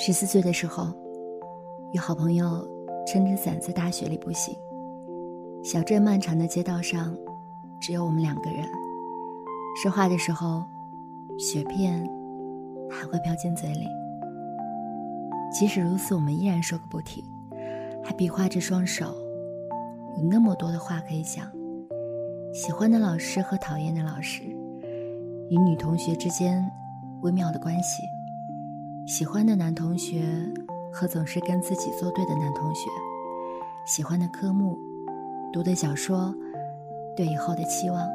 十四岁的时候，与好朋友撑着伞在大雪里步行。小镇漫长的街道上，只有我们两个人。说话的时候，雪片还会飘进嘴里。即使如此，我们依然说个不停，还比划着双手。有那么多的话可以讲：喜欢的老师和讨厌的老师，与女同学之间微妙的关系。喜欢的男同学和总是跟自己作对的男同学，喜欢的科目，读的小说，对以后的期望，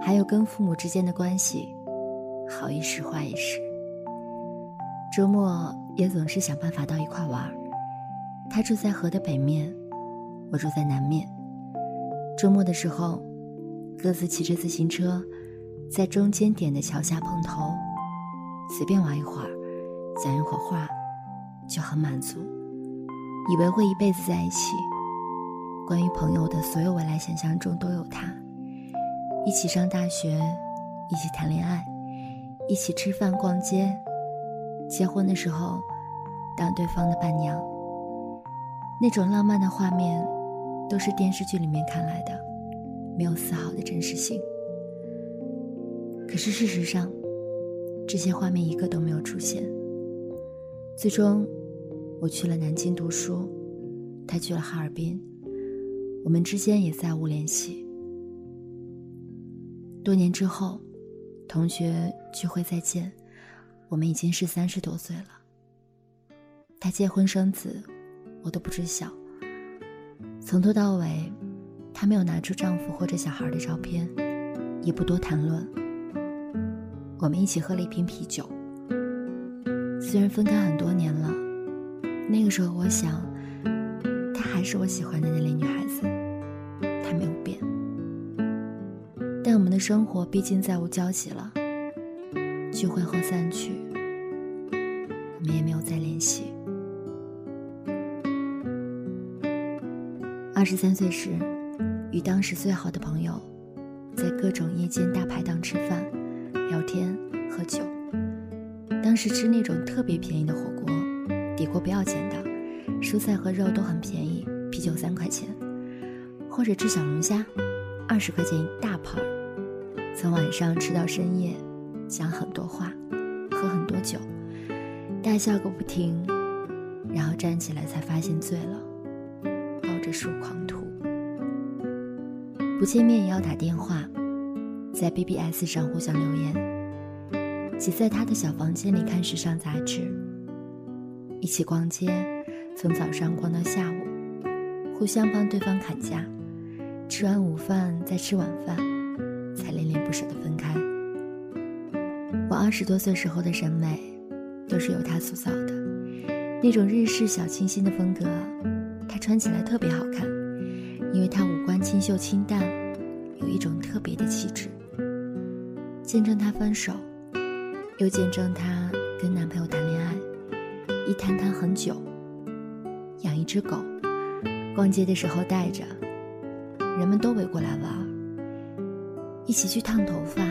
还有跟父母之间的关系，好一时坏一时。周末也总是想办法到一块玩儿。他住在河的北面，我住在南面。周末的时候，各自骑着自行车，在中间点的桥下碰头，随便玩一会儿。讲一会儿话，就很满足，以为会一辈子在一起。关于朋友的所有未来想象中都有他，一起上大学，一起谈恋爱，一起吃饭逛街，结婚的时候当对方的伴娘。那种浪漫的画面，都是电视剧里面看来的，没有丝毫的真实性。可是事实上，这些画面一个都没有出现。最终，我去了南京读书，他去了哈尔滨，我们之间也再无联系。多年之后，同学聚会再见，我们已经是三十多岁了。他结婚生子，我都不知晓。从头到尾，他没有拿出丈夫或者小孩的照片，也不多谈论。我们一起喝了一瓶啤酒。虽然分开很多年了，那个时候我想，她还是我喜欢的那类女孩子，她没有变。但我们的生活毕竟再无交集了，聚会后散去，我们也没有再联系。二十三岁时，与当时最好的朋友，在各种夜间大排档吃饭、聊天、喝酒。当时吃那种特别便宜的火锅，底锅不要钱的，蔬菜和肉都很便宜，啤酒三块钱，或者吃小龙虾，二十块钱一大盘儿，从晚上吃到深夜，讲很多话，喝很多酒，大笑个不停，然后站起来才发现醉了，抱着树狂吐。不见面也要打电话，在 BBS 上互相留言。挤在他的小房间里看时尚杂志，一起逛街，从早上逛到下午，互相帮对方砍价，吃完午饭再吃晚饭，才恋恋不舍的分开。我二十多岁时候的审美，都是由他塑造的，那种日式小清新的风格，他穿起来特别好看，因为他五官清秀清淡，有一种特别的气质。见证他分手。又见证她跟男朋友谈恋爱，一谈谈很久。养一只狗，逛街的时候带着，人们都围过来玩。一起去烫头发，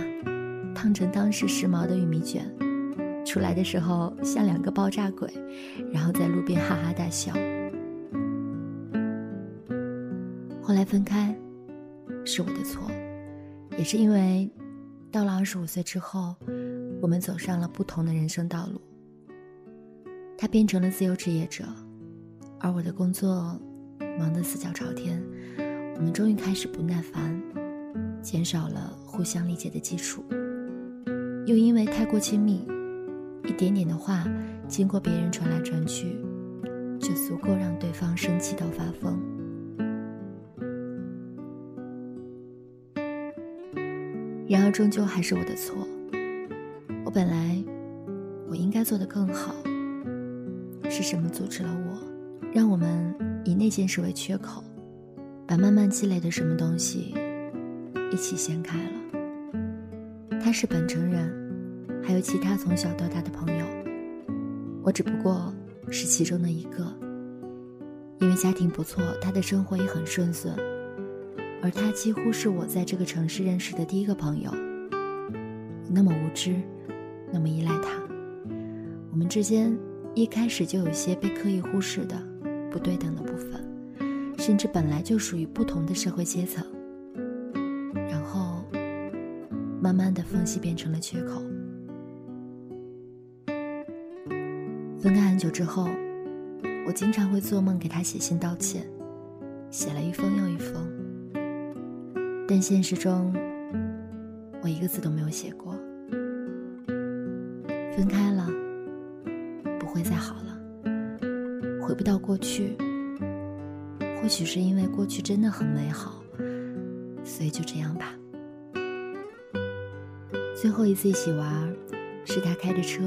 烫成当时时髦的玉米卷，出来的时候像两个爆炸鬼，然后在路边哈哈大笑。后来分开，是我的错，也是因为到了二十五岁之后。我们走上了不同的人生道路。他变成了自由职业者，而我的工作忙得四脚朝天。我们终于开始不耐烦，减少了互相理解的基础，又因为太过亲密，一点点的话经过别人传来传去，就足够让对方生气到发疯。然而，终究还是我的错。本来，我应该做得更好。是什么阻止了我，让我们以那件事为缺口，把慢慢积累的什么东西一起掀开了？他是本城人，还有其他从小到大的朋友，我只不过是其中的一个。因为家庭不错，他的生活也很顺遂，而他几乎是我在这个城市认识的第一个朋友。那么无知。那么依赖他，我们之间一开始就有些被刻意忽视的不对等的部分，甚至本来就属于不同的社会阶层，然后慢慢的缝隙变成了缺口。分开很久之后，我经常会做梦给他写信道歉，写了一封又一封，但现实中，我一个字都没有写过。分开了，不会再好了，回不到过去。或许是因为过去真的很美好，所以就这样吧。最后一次一起玩，是他开着车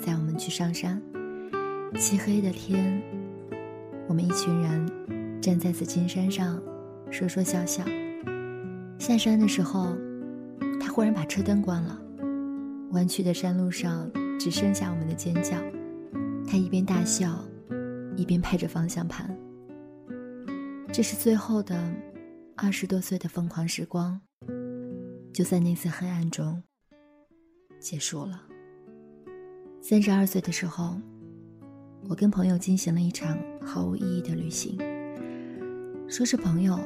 载我们去上山。漆黑的天，我们一群人站在紫金山上，说说笑笑。下山的时候，他忽然把车灯关了。弯曲的山路上只剩下我们的尖叫，他一边大笑，一边拍着方向盘。这是最后的二十多岁的疯狂时光，就在那次黑暗中结束了。三十二岁的时候，我跟朋友进行了一场毫无意义的旅行。说是朋友，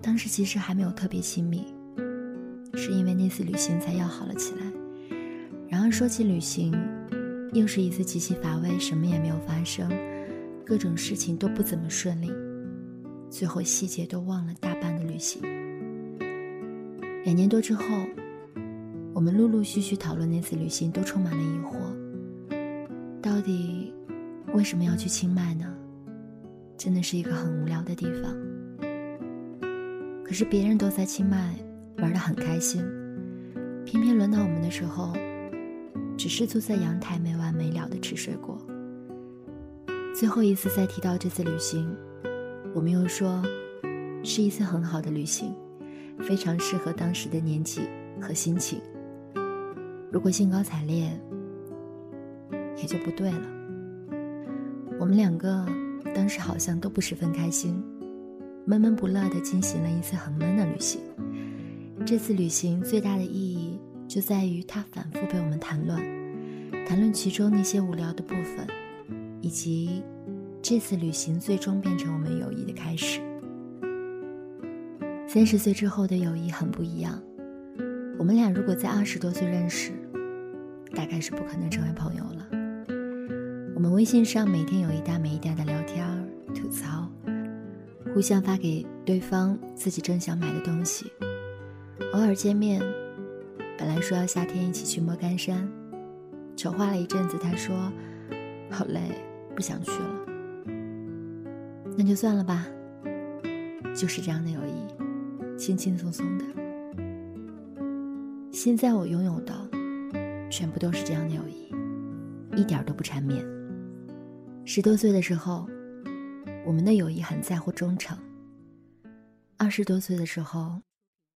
当时其实还没有特别亲密，是因为那次旅行才要好了起来。然而说起旅行，又是一次极其乏味，什么也没有发生，各种事情都不怎么顺利，最后细节都忘了大半的旅行。两年多之后，我们陆陆续续讨论那次旅行，都充满了疑惑：到底为什么要去清迈呢？真的是一个很无聊的地方。可是别人都在清迈玩得很开心，偏偏轮到我们的时候。只是坐在阳台没完没了的吃水果。最后一次再提到这次旅行，我们又说，是一次很好的旅行，非常适合当时的年纪和心情。如果兴高采烈，也就不对了。我们两个当时好像都不十分开心，闷闷不乐地进行了一次很闷的旅行。这次旅行最大的意义。就在于他反复被我们谈论，谈论其中那些无聊的部分，以及这次旅行最终变成我们友谊的开始。三十岁之后的友谊很不一样，我们俩如果在二十多岁认识，大概是不可能成为朋友了。我们微信上每天有一搭没一搭的聊天、吐槽，互相发给对方自己正想买的东西，偶尔见面。本来说要夏天一起去莫干山，筹划了一阵子，他说好累，不想去了。那就算了吧。就是这样的友谊，轻轻松松的。现在我拥有的，全部都是这样的友谊，一点都不缠绵。十多岁的时候，我们的友谊很在乎忠诚；二十多岁的时候，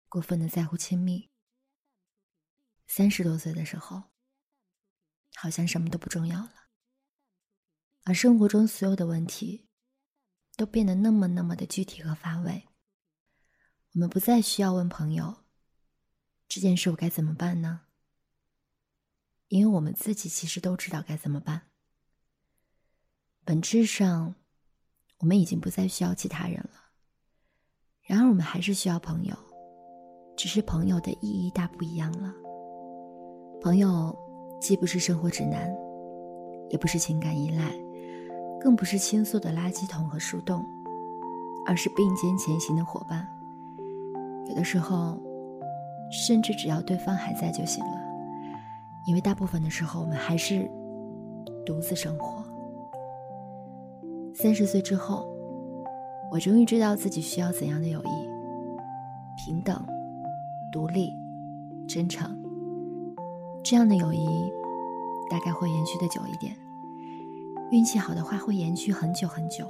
过分的在乎亲密。三十多岁的时候，好像什么都不重要了，而生活中所有的问题，都变得那么那么的具体和乏味。我们不再需要问朋友，这件事我该怎么办呢？因为我们自己其实都知道该怎么办。本质上，我们已经不再需要其他人了。然而，我们还是需要朋友，只是朋友的意义大不一样了。朋友，既不是生活指南，也不是情感依赖，更不是倾诉的垃圾桶和树洞，而是并肩前行的伙伴。有的时候，甚至只要对方还在就行了，因为大部分的时候，我们还是独自生活。三十岁之后，我终于知道自己需要怎样的友谊：平等、独立、真诚。这样的友谊，大概会延续的久一点。运气好的话，会延续很久很久。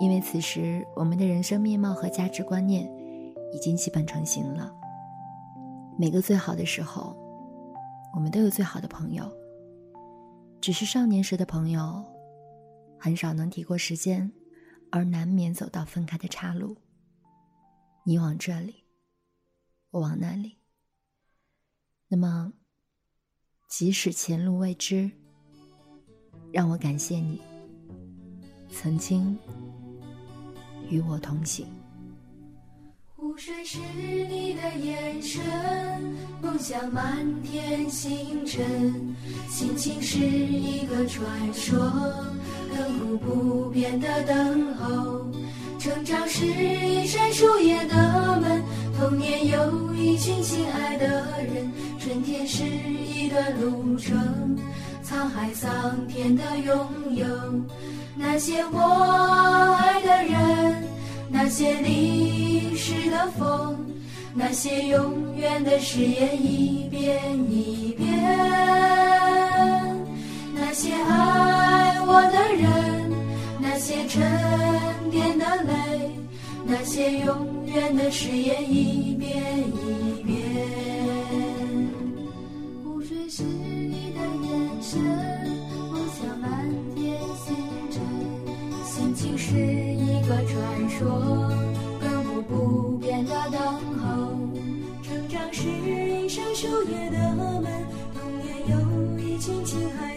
因为此时我们的人生面貌和价值观念已经基本成型了。每个最好的时候，我们都有最好的朋友。只是少年时的朋友，很少能抵过时间，而难免走到分开的岔路。你往这里，我往那里。那么，即使前路未知，让我感谢你，曾经与我同行。湖水是你的眼神，梦想满天星辰，心情是一个传说，亘古不变的等候。成长是一扇树叶的门，童年有一群亲爱的人，春天是一段路程，沧海桑田的拥有，那些我爱的人。那些历史的风，那些永远的誓言，一遍一遍。那些爱我的人，沉淀的泪，那些永远的誓言，一遍一遍。湖水是你的眼神，梦想满天星辰，心情是一。个传说，亘古不变的等候。成长是一扇树叶的门，童年有一群亲爱。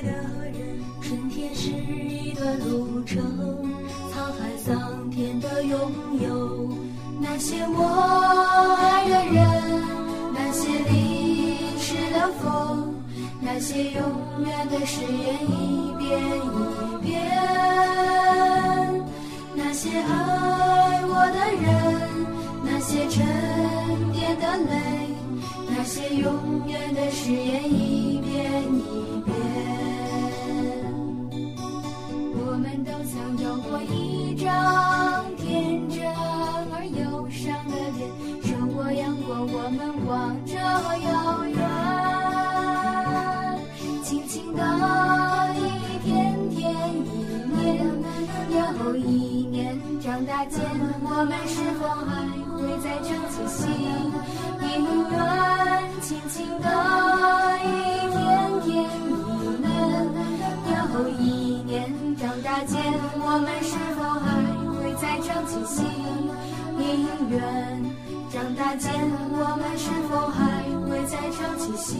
是一段路程，沧海桑田的拥有。那些我爱的人，那些历史的风，那些永远的誓言，一遍一遍。那些爱我的人，那些沉淀的泪，那些永远的誓言，一遍一遍。有过一张天真而忧伤的脸，受过阳光，我们望着遥远，轻轻的一天天，一年又一年。长大间，我们是否还会再唱起心音愿？轻轻的一天天，一年又一年。长大间，我们是否还会再唱起心音愿？长大间，我们是否还会再唱起心？